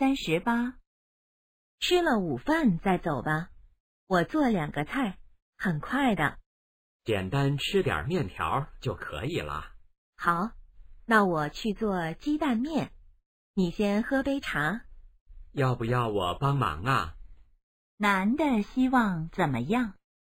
三十八。吃了午饭再走吧，我做两个菜，很快的。简单吃点面条就可以了。好，那我去做鸡蛋面，你先喝杯茶。要不要我帮忙啊？男的希望怎么样？